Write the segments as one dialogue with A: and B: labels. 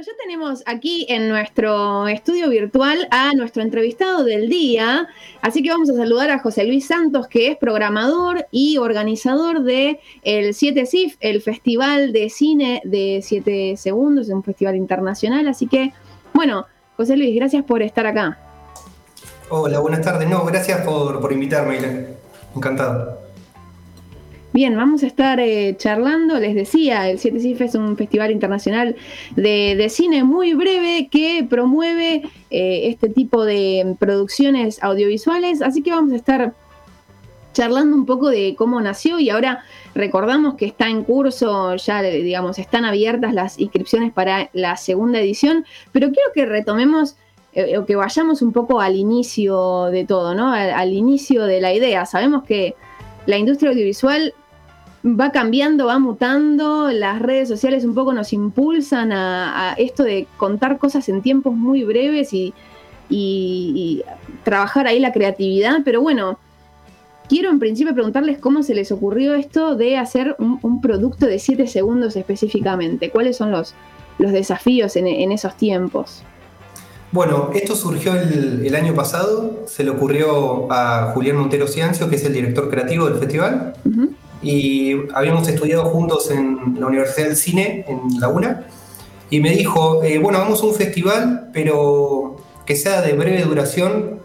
A: Bueno, ya tenemos aquí en nuestro estudio virtual a nuestro entrevistado del día, así que vamos a saludar a José Luis Santos, que es programador y organizador de el 7 CIF, el Festival de Cine de 7 Segundos, un festival internacional, así que, bueno, José Luis, gracias por estar acá.
B: Hola, buenas tardes. No, gracias por, por invitarme, Encantado.
A: Bien, vamos a estar eh, charlando, les decía, el 7 CIF es un festival internacional de, cine muy breve que promueve eh, este tipo de producciones audiovisuales, así que vamos a estar charlando un poco de cómo nació y ahora recordamos que está en curso, ya digamos, están abiertas las inscripciones para la segunda edición, pero quiero que retomemos eh, o que vayamos un poco al inicio de todo, ¿no? al inicio de la idea. Sabemos que la industria audiovisual va cambiando, va mutando, las redes sociales un poco nos impulsan a, esto de contar cosas en tiempos muy breves y, trabajar ahí la creatividad, pero bueno, quiero en principio preguntarles cómo se les ocurrió esto de hacer un, producto de 7 segundos específicamente, cuáles son los, los desafíos en, esos tiempos.
B: Bueno, esto surgió el, año pasado, se le ocurrió a Julián Montero Ciancio, que es el director creativo del festival y habíamos estudiado juntos en la Universidad del Cine, en Laguna, y me dijo, eh, bueno, vamos a un festival, pero que sea de breve duración.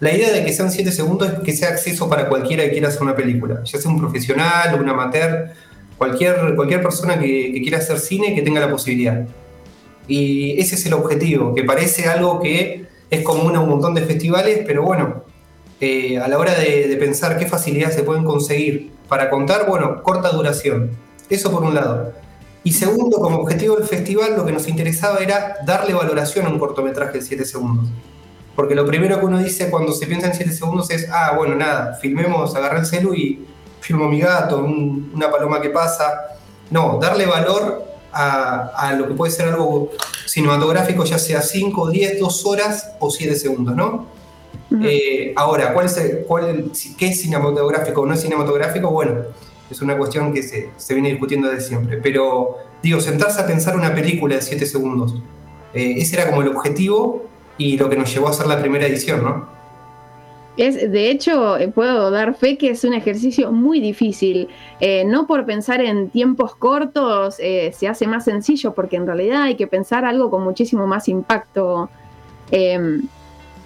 B: La idea de que sean 7 segundos es que sea acceso para cualquiera que quiera hacer una película, ya sea un profesional, un amateur, cualquier, cualquier persona que, quiera hacer cine que tenga la posibilidad. Y ese es el objetivo, que parece algo que es común a un montón de festivales, pero bueno, eh, a la hora de, pensar qué facilidades se pueden conseguir para contar, bueno, corta duración. Eso por un lado. Y segundo, como objetivo del festival, lo que nos interesaba era darle valoración a un cortometraje de 7 segundos. Porque lo primero que uno dice cuando se piensa en 7 segundos es, ah, bueno, nada, filmemos, agarré el celu y filmo mi gato, una paloma que pasa. No, darle valor a, lo que puede ser algo cinematográfico, ya sea 5, 10, 2 horas o 7 segundos, ¿no? Eh, ahora, ¿cuál es cuál, ¿qué es cinematográfico o no es cinematográfico? Bueno, es una cuestión que se, viene discutiendo desde siempre. Pero, digo, sentarse a pensar una película de 7 segundos, eh, ese era como el objetivo y lo que nos llevó a hacer la primera edición, ¿no?
A: Es, de hecho, eh, puedo dar fe que es un ejercicio muy difícil. no por pensar en tiempos cortos se hace más sencillo, porque en realidad hay que pensar algo con muchísimo más impacto. Em,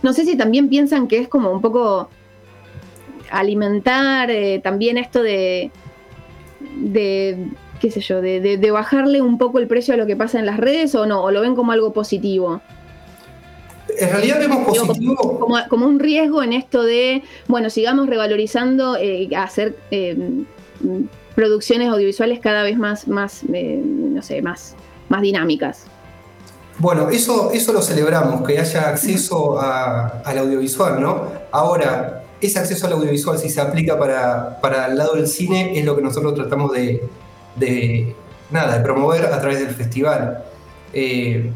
A: no sé si también piensan que es como un poco alimentar eh, también esto de, de qué sé yo, de, bajarle un poco el precio a lo que pasa en las redes o no, o lo ven como algo positivo.
B: En realidad vemos positivo.
A: Como, un riesgo en esto de, bueno, sigamos revalorizando, eh, hacer eh, producciones audiovisuales cada vez más, más no sé, más, más dinámicas.
B: Bueno, eso, eso lo celebramos, que haya acceso al audiovisual, ¿no? Ahora, ese acceso al audiovisual, si se aplica para, para el lado del cine, es lo que nosotros tratamos de, nada, de promover a través del festival. Eh,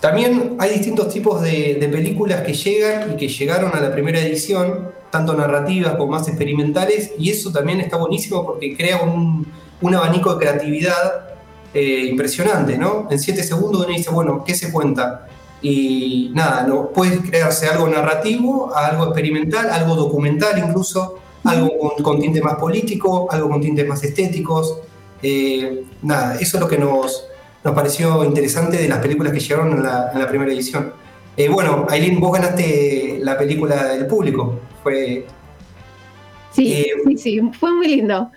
B: también hay distintos tipos de, películas que llegan y que llegaron a la primera edición, tanto narrativas como más experimentales, y eso también está buenísimo porque crea un, un abanico de creatividad eh, impresionante, ¿no? En siete segundos uno dice, bueno, ¿qué se cuenta? Y nada, no, puede crearse algo narrativo, algo experimental, algo documental incluso, algo con, tinte más político, algo con tintes más estéticos. Eh, nada, eso es lo que nos, nos pareció interesante de las películas que llegaron en la, primera edición. Eh, bueno, Aileen, vos ganaste la película del público. Fue.
A: Sí, sí, sí, fue muy lindo.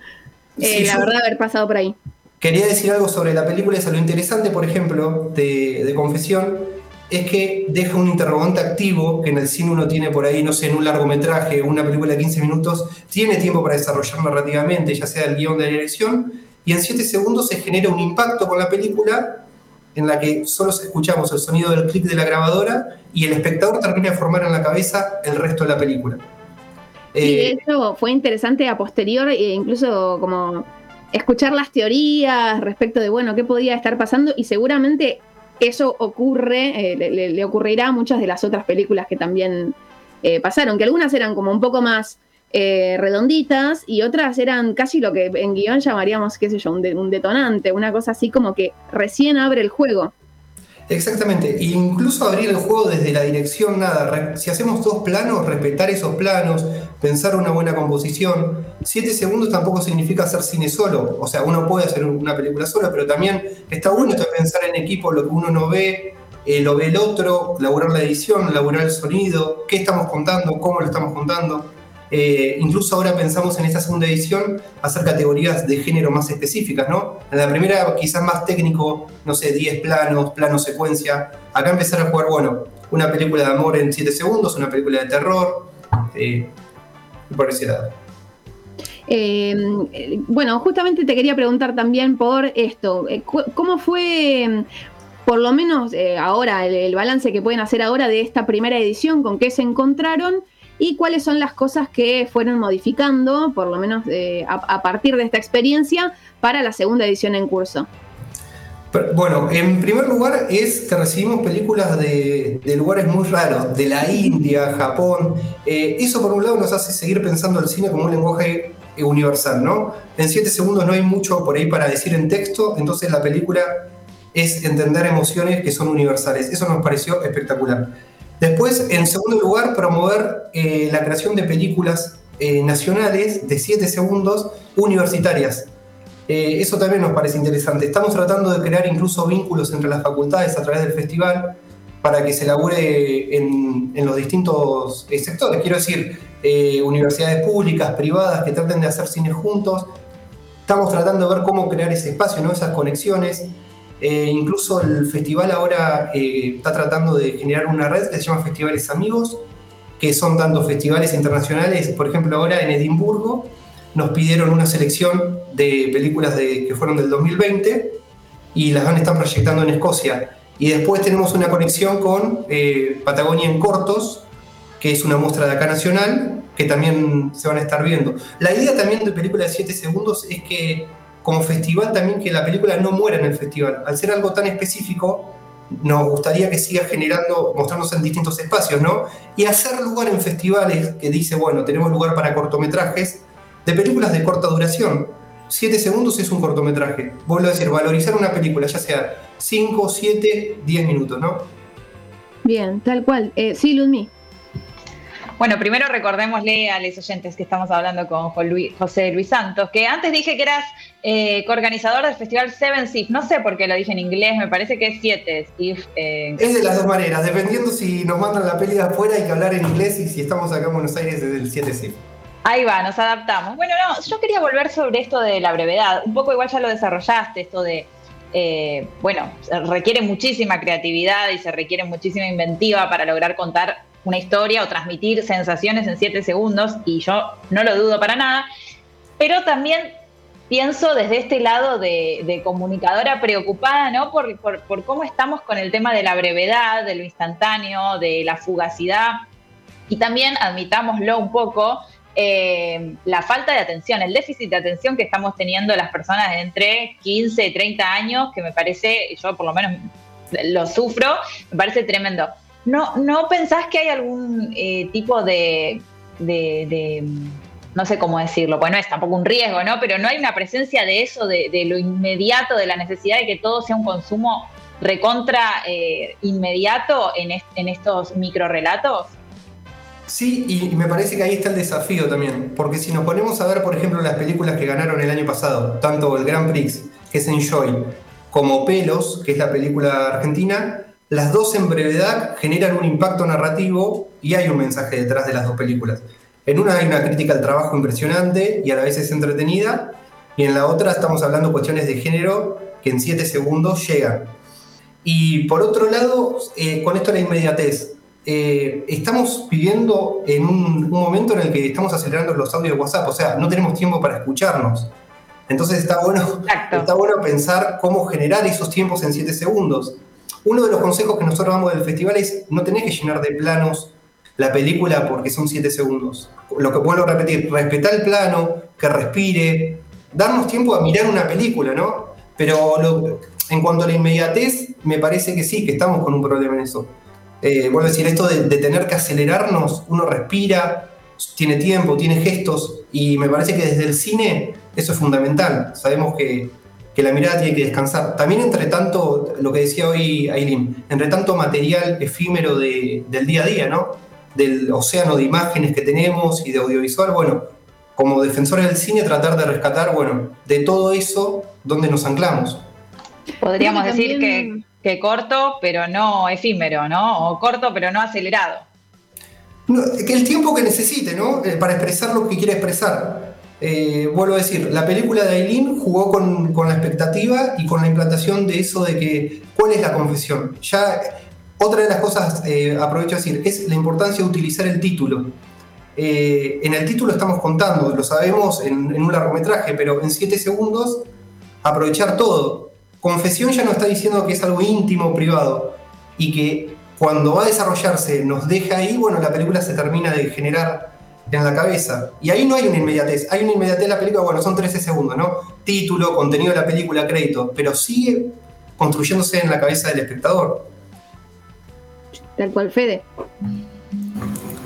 A: la verdad, haber pasado por ahí.
B: Quería decir algo sobre la película, es lo interesante, por ejemplo, de, Confesión, es que deja un interrogante activo que en el cine uno tiene por ahí, no sé, en un largometraje, una película de 15 minutos, tiene tiempo para desarrollar narrativamente, ya sea el guion de la dirección, y en 7 segundos se genera un impacto con la película en la que solo escuchamos el sonido del clic de la grabadora y el espectador termina de formar en la cabeza el resto de la película.
A: Sí, eh, hecho fue interesante a posterior e incluso como escuchar las teorías respecto de, bueno, qué podía estar pasando y seguramente eso ocurre, eh, le, ocurrirá a muchas de las otras películas que también eh, pasaron, que algunas eran como un poco más eh, redonditas y otras eran casi lo que en guion llamaríamos, qué sé yo, un, detonante, una cosa así como que recién abre el juego.
B: Exactamente, incluso abrir el juego desde la dirección, nada, si hacemos dos planos, respetar esos planos, pensar una buena composición. Siete segundos tampoco significa hacer cine solo, o sea, uno puede hacer una película sola, pero también está bueno pensar en equipo lo que uno no ve, eh, lo ve el otro, laburar la edición, laburar el sonido, qué estamos contando, cómo lo estamos contando. Eh, incluso ahora pensamos en esta segunda edición hacer categorías de género más específicas, ¿no? En la primera quizás más técnico, no sé, 10 planos, plano secuencia. Acá empezar a jugar, bueno, una película de amor en 7 segundos, una película de terror, eh, por ese lado.
A: Eh, bueno, justamente te quería preguntar también por esto. ¿Cómo fue, por lo menos ahora, el, balance que pueden hacer ahora de esta primera edición? ¿Con qué se encontraron? Y cuáles son las cosas que fueron modificando, por lo menos eh, a, partir de esta experiencia, para la segunda edición en curso.
B: Bueno, en primer lugar es que recibimos películas de, lugares muy raros, de la India, Japón. Eh, eso por un lado nos hace seguir pensando el cine como un lenguaje universal, ¿no? En siete segundos no hay mucho por ahí para decir en texto, entonces la película es entender emociones que son universales. Eso nos pareció espectacular. Después, en segundo lugar, promover eh, la creación de películas eh, nacionales de 7 segundos universitarias. Eh, eso también nos parece interesante. Estamos tratando de crear incluso vínculos entre las facultades a través del festival para que se labure en, los distintos sectores. Quiero decir, universidades públicas, privadas, que traten de hacer cine juntos. Estamos tratando de ver cómo crear ese espacio, ¿no? esas conexiones. Eh, incluso el festival ahora eh, está tratando de generar una red que se llama Festivales Amigos, que son tanto festivales internacionales, por ejemplo ahora en Edimburgo nos pidieron una selección de películas de, que fueron del 2020 y las van a estar proyectando en Escocia. Y después tenemos una conexión con eh, Patagonia en Cortos, que es una muestra de acá nacional, que también se van a estar viendo. La idea también de películas de 7 segundos es que como festival también que la película no muera en el festival. Al ser algo tan específico, nos gustaría que siga generando, mostrándose en distintos espacios, ¿no? Y hacer lugar en festivales que dice, bueno, tenemos lugar para cortometrajes de películas de corta duración. Siete segundos es un cortometraje. Vuelvo a decir, valorizar una película, ya sea 5, 7, 10 minutos, ¿no?
A: Bien, tal cual. Eh, sí, Ludmi.
C: Bueno, primero recordémosle a los oyentes que estamos hablando con José Luis Santos, que antes dije que eras eh, coorganizador del festival Seven SIF. No sé por qué lo dije en inglés, me parece que es siete SIF.
B: Eh. Es de las dos maneras, dependiendo si nos mandan la peli de afuera hay que hablar en inglés y si estamos acá en Buenos Aires es del 7 SIF.
C: Ahí va, nos adaptamos. Bueno, no, yo quería volver sobre esto de la brevedad. Un poco igual ya lo desarrollaste, esto de eh, bueno, requiere muchísima creatividad y se requiere muchísima inventiva para lograr contar una historia o transmitir sensaciones en siete segundos, y yo no lo dudo para nada, pero también pienso desde este lado de, comunicadora preocupada, ¿no? Por, por, cómo estamos con el tema de la brevedad, de lo instantáneo, de la fugacidad, y también, admitámoslo un poco, eh, la falta de atención, el déficit de atención que estamos teniendo las personas de entre 15 y 30 años, que me parece, yo por lo menos lo sufro, me parece tremendo. ¿No, no pensás que hay algún eh, tipo de, no sé cómo decirlo, pues no es tampoco un riesgo, ¿no? Pero no hay una presencia de eso, de, lo inmediato, de la necesidad de que todo sea un consumo recontra eh, inmediato en, en estos microrelatos?
B: Sí, y me parece que ahí está el desafío también, porque si nos ponemos a ver, por ejemplo, las películas que ganaron el año pasado, tanto el Grand Prix, que es Enjoy, como Pelos, que es la película argentina, las dos en brevedad generan un impacto narrativo y hay un mensaje detrás de las dos películas. En una hay una crítica al trabajo impresionante y a la vez es entretenida, y en la otra estamos hablando cuestiones de género que en siete segundos llegan. Y por otro lado, eh, con esto la inmediatez, eh, estamos viviendo en un, momento en el que estamos acelerando los audios de WhatsApp, o sea, no tenemos tiempo para escucharnos. Entonces está bueno, está bueno pensar cómo generar esos tiempos en siete segundos. Uno de los consejos que nosotros damos del festival es no tenés que llenar de planos la película porque son 7 segundos. Lo que vuelvo a repetir, respetar el plano, que respire, darnos tiempo a mirar una película, ¿no? Pero en cuanto a la inmediatez, me parece que sí, que estamos con un problema en eso. Eh, vuelvo a decir, esto de, de, tener que acelerarnos, uno respira, tiene tiempo, tiene gestos, y me parece que desde el cine eso es fundamental. Sabemos que que la mirada tiene que descansar. También entre tanto, lo que decía hoy Aileen, entre tanto material efímero del día a día, ¿no? Del océano de imágenes que tenemos y de audiovisual, bueno, como defensores del cine tratar de rescatar, bueno, de todo eso, donde nos anclamos.
C: Podríamos decir que, que, corto, pero no efímero, ¿no? O corto, pero no acelerado.
B: que el tiempo que necesite, ¿no? Eh, para expresar lo que quiere expresar. Eh, vuelvo a decir, la película de Aileen jugó con, la expectativa y con la implantación de eso de que, ¿cuál es la confesión? Ya, otra de las cosas, eh, aprovecho a decir, es la importancia de utilizar el título. Eh, en el título estamos contando, lo sabemos en, en un largometraje, pero en 7 segundos, aprovechar todo. Confesión ya no está diciendo que es algo íntimo, privado, y que cuando va a desarrollarse nos deja ahí, bueno, la película se termina de generar en la cabeza. Y ahí no hay una inmediatez. Hay una inmediatez en la película, bueno, son 13 segundos, ¿no? Título, contenido de la película, crédito, pero sigue construyéndose en la cabeza del espectador.
A: Tal cual, Fede.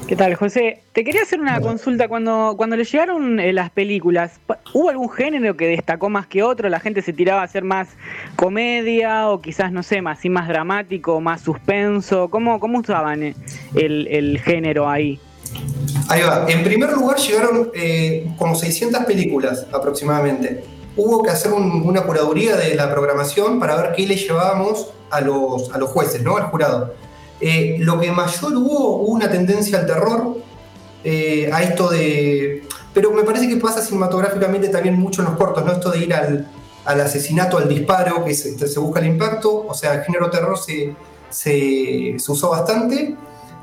D: ¿Qué tal, José? Te quería hacer una consulta. Cuando, cuando le llegaron eh, las películas, ¿hubo algún género que destacó más que otro? ¿La gente se tiraba a hacer más comedia o quizás, no sé, más, más dramático, más suspenso? ¿Cómo, cómo usaban eh, el, el género ahí?
B: Ahí va. En primer lugar llegaron eh, como 600 películas aproximadamente. Hubo que hacer una curaduría de la programación para ver qué le llevábamos a los, a los jueces, ¿no? Al jurado. Eh, lo que mayor hubo, hubo una tendencia al terror, eh, a esto de... Pero me parece que pasa cinematográficamente también mucho en los cortos, ¿no? Esto de ir al, asesinato, al disparo, que se, busca el impacto, o sea, el género terror se, se usó bastante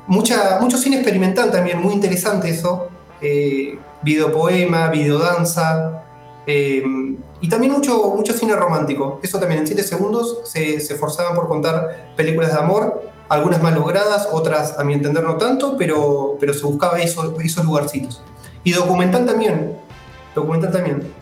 B: mucha, mucho cine experimental también, muy interesante eso. Eh, videopoema, videodanza. Eh, y también mucho, mucho cine romántico. Eso también en 7 segundos se, esforzaban por contar películas de amor, algunas más logradas, otras a mi entender no tanto, pero, pero se buscaba esos, esos lugarcitos. Y documental también. Documental también.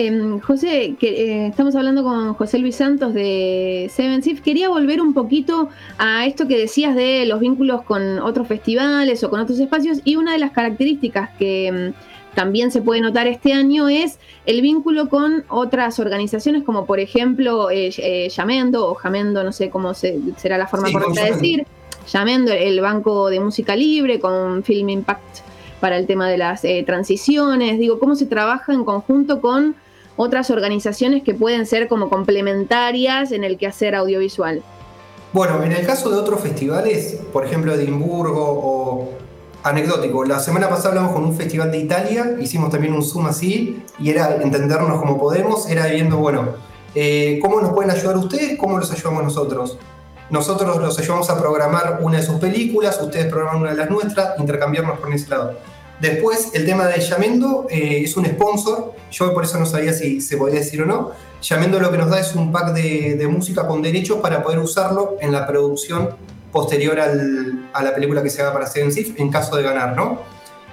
A: Em, José, que, eh, estamos hablando con José Luis Santos de Seven Sif. Quería volver un poquito a esto que decías de los vínculos con otros festivales o con otros espacios. Y una de las características que em, también se puede notar este año es el vínculo con otras organizaciones, como por ejemplo eh, eh, Llamendo o Jamendo, no sé cómo será la forma correcta de decir. Llamendo, el Banco de Música Libre, con Film Impact para el tema de las transiciones. Digo, cómo se trabaja en conjunto con otras organizaciones que pueden ser como complementarias en el quehacer audiovisual?
B: Bueno, en el caso de otros festivales, por ejemplo Edimburgo o anecdótico, la semana pasada hablamos con un festival de Italia, hicimos también un Zoom así y era entendernos como podemos, era viendo, bueno, eh, ¿cómo nos pueden ayudar ustedes? ¿Cómo los ayudamos nosotros? Nosotros los ayudamos a programar una de sus películas, ustedes programan una de las nuestras, intercambiarnos por ese lado. Después, el tema de Yamendo eh, es un sponsor. Yo por eso no sabía si se podía decir o no. Yamendo lo que nos da es un pack de, música con derechos para poder usarlo en la producción posterior a la película que se haga para Seven Sif en caso de ganar, ¿no?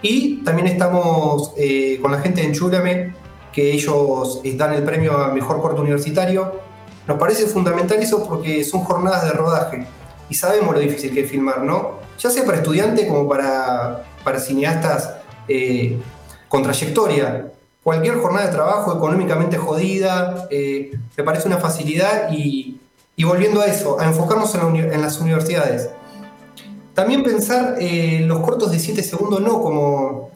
B: Y también estamos eh, con la gente de Enchúlame, que ellos dan el premio a Mejor Corto Universitario. Nos parece fundamental eso porque son jornadas de rodaje y sabemos lo difícil que es filmar, ¿no? Ya sea para estudiantes como para para cineastas eh, con trayectoria. Cualquier jornada de trabajo económicamente jodida, eh, me parece una facilidad y, volviendo a eso, a enfocarnos en, las universidades. También pensar eh, los cortos de 7 segundos no como,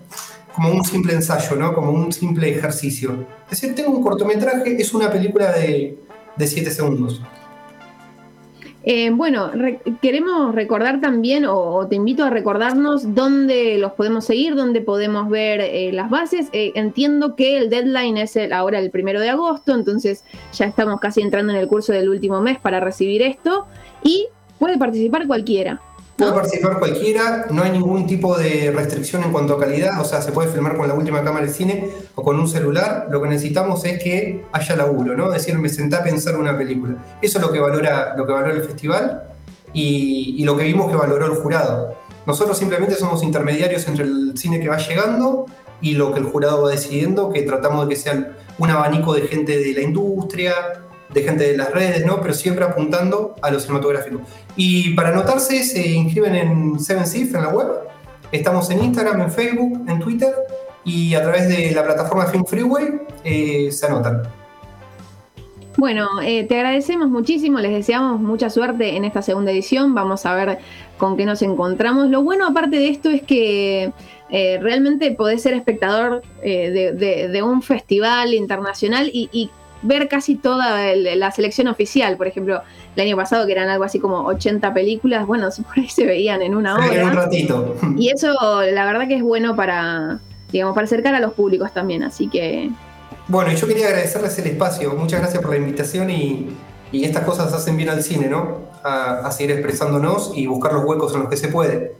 B: como un simple ensayo, ¿no? como un simple ejercicio. Es decir, tengo un cortometraje, es una película de, de 7 segundos.
A: Eh, bueno, queremos recordar también, o, te invito a recordarnos dónde los podemos seguir, dónde podemos ver eh, las bases. Eh, entiendo que el deadline es ahora el primero de agosto, entonces ya estamos casi entrando en el curso del último mes para recibir esto y puede participar cualquiera.
B: Puede participar cualquiera, no hay ningún tipo de restricción en cuanto a calidad, o sea, se puede filmar con la última cámara de cine o con un celular. Lo que necesitamos es que haya laburo, ¿no? Es decir, me senté a pensar una película. Eso es lo que valora, lo que valora el festival y, y lo que vimos que valoró el jurado. Nosotros simplemente somos intermediarios entre el cine que va llegando y lo que el jurado va decidiendo, que tratamos de que sea un abanico de gente de la industria, de gente de las redes, ¿no? Pero siempre apuntando a lo cinematográfico. Y para anotarse se inscriben en Seven Sif en la web. Estamos en Instagram, en Facebook, en Twitter y a través de la plataforma Film Freeway eh, se anotan.
A: Bueno, eh, te agradecemos muchísimo, les deseamos mucha suerte en esta segunda edición, vamos a ver con qué nos encontramos. Lo bueno aparte de esto es que eh, realmente podés ser espectador de, un festival internacional y, ver casi toda la selección oficial. Por ejemplo, el año pasado que eran algo así como 80 películas, bueno, por ahí se veían en una hora.
B: En un ratito.
A: Y eso la verdad que es bueno para, digamos, para acercar a los públicos también, así que
B: bueno, y yo quería agradecerles el espacio. Muchas gracias por la invitación y, estas cosas hacen bien al cine, ¿no? A, seguir expresándonos y buscar los huecos en los que se puede.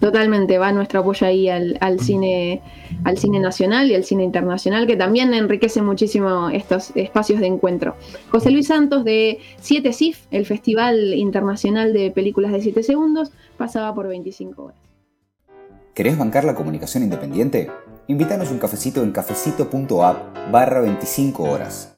A: Totalmente, va nuestro apoyo ahí al, cine, al cine nacional y al cine internacional, que también enriquece muchísimo estos espacios de encuentro. José Luis Santos de 7 CIF, el Festival Internacional de Películas de 7 Segundos, pasaba por 25 horas.
E: ¿Querés bancar la comunicación independiente? Invítanos un cafecito en cafecito.app barra 25 horas.